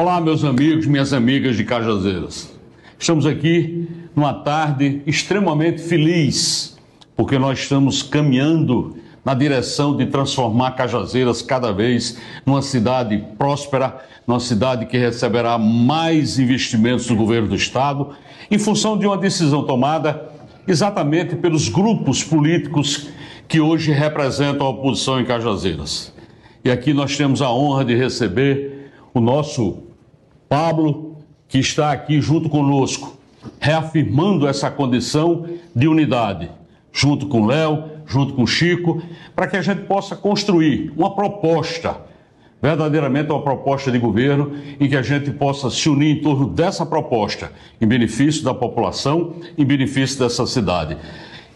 Olá, meus amigos, minhas amigas de Cajazeiras. Estamos aqui numa tarde extremamente feliz, porque nós estamos caminhando na direção de transformar Cajazeiras cada vez numa cidade próspera, numa cidade que receberá mais investimentos do governo do Estado, em função de uma decisão tomada exatamente pelos grupos políticos que hoje representam a oposição em Cajazeiras. E aqui nós temos a honra de receber o nosso Pablo, que está aqui junto conosco, reafirmando essa condição de unidade, junto com Léo, junto com Chico, para que a gente possa construir uma proposta, verdadeiramente uma proposta de governo, em que a gente possa se unir em torno dessa proposta, em benefício da população, em benefício dessa cidade.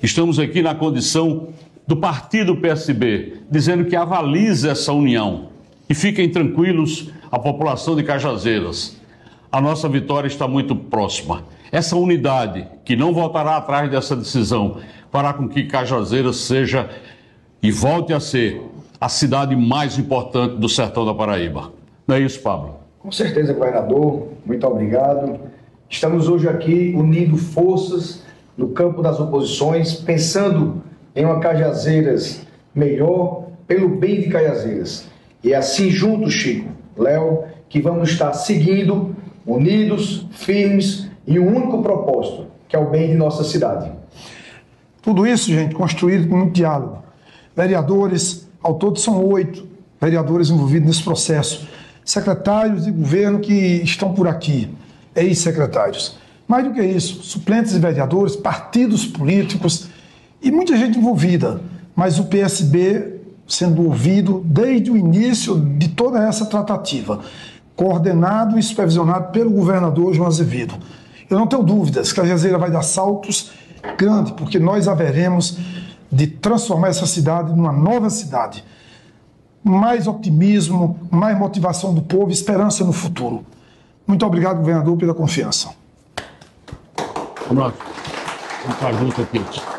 Estamos aqui na condição do partido PSB, dizendo que avaliza essa união. E fiquem tranquilos, a população de Cajazeiras. A nossa vitória está muito próxima. Essa unidade, que não voltará atrás dessa decisão, fará com que Cajazeiras seja e volte a ser a cidade mais importante do sertão da Paraíba. Não é isso, Pablo? Com certeza, governador. Muito obrigado. Estamos hoje aqui unindo forças no campo das oposições, pensando em uma Cajazeiras melhor, pelo bem de Cajazeiras. E é assim juntos, Chico, Léo, que vamos estar seguindo, unidos, firmes, em um único propósito, que é o bem de nossa cidade. Tudo isso, gente, construído com muito diálogo. Vereadores, ao todo são oito vereadores envolvidos nesse processo. Secretários de governo que estão por aqui, ex-secretários. Mais do que isso, suplentes de vereadores, partidos políticos e muita gente envolvida. Mas o PSB sendo ouvido desde o início de toda essa tratativa, coordenado e supervisionado pelo governador João Azevedo. Eu não tenho dúvidas que a Jazeira vai dar saltos grandes, porque nós haveremos de transformar essa cidade numa nova cidade. Mais optimismo, mais motivação do povo, esperança no futuro. Muito obrigado, governador, pela confiança. Lá. Uma pergunta aqui.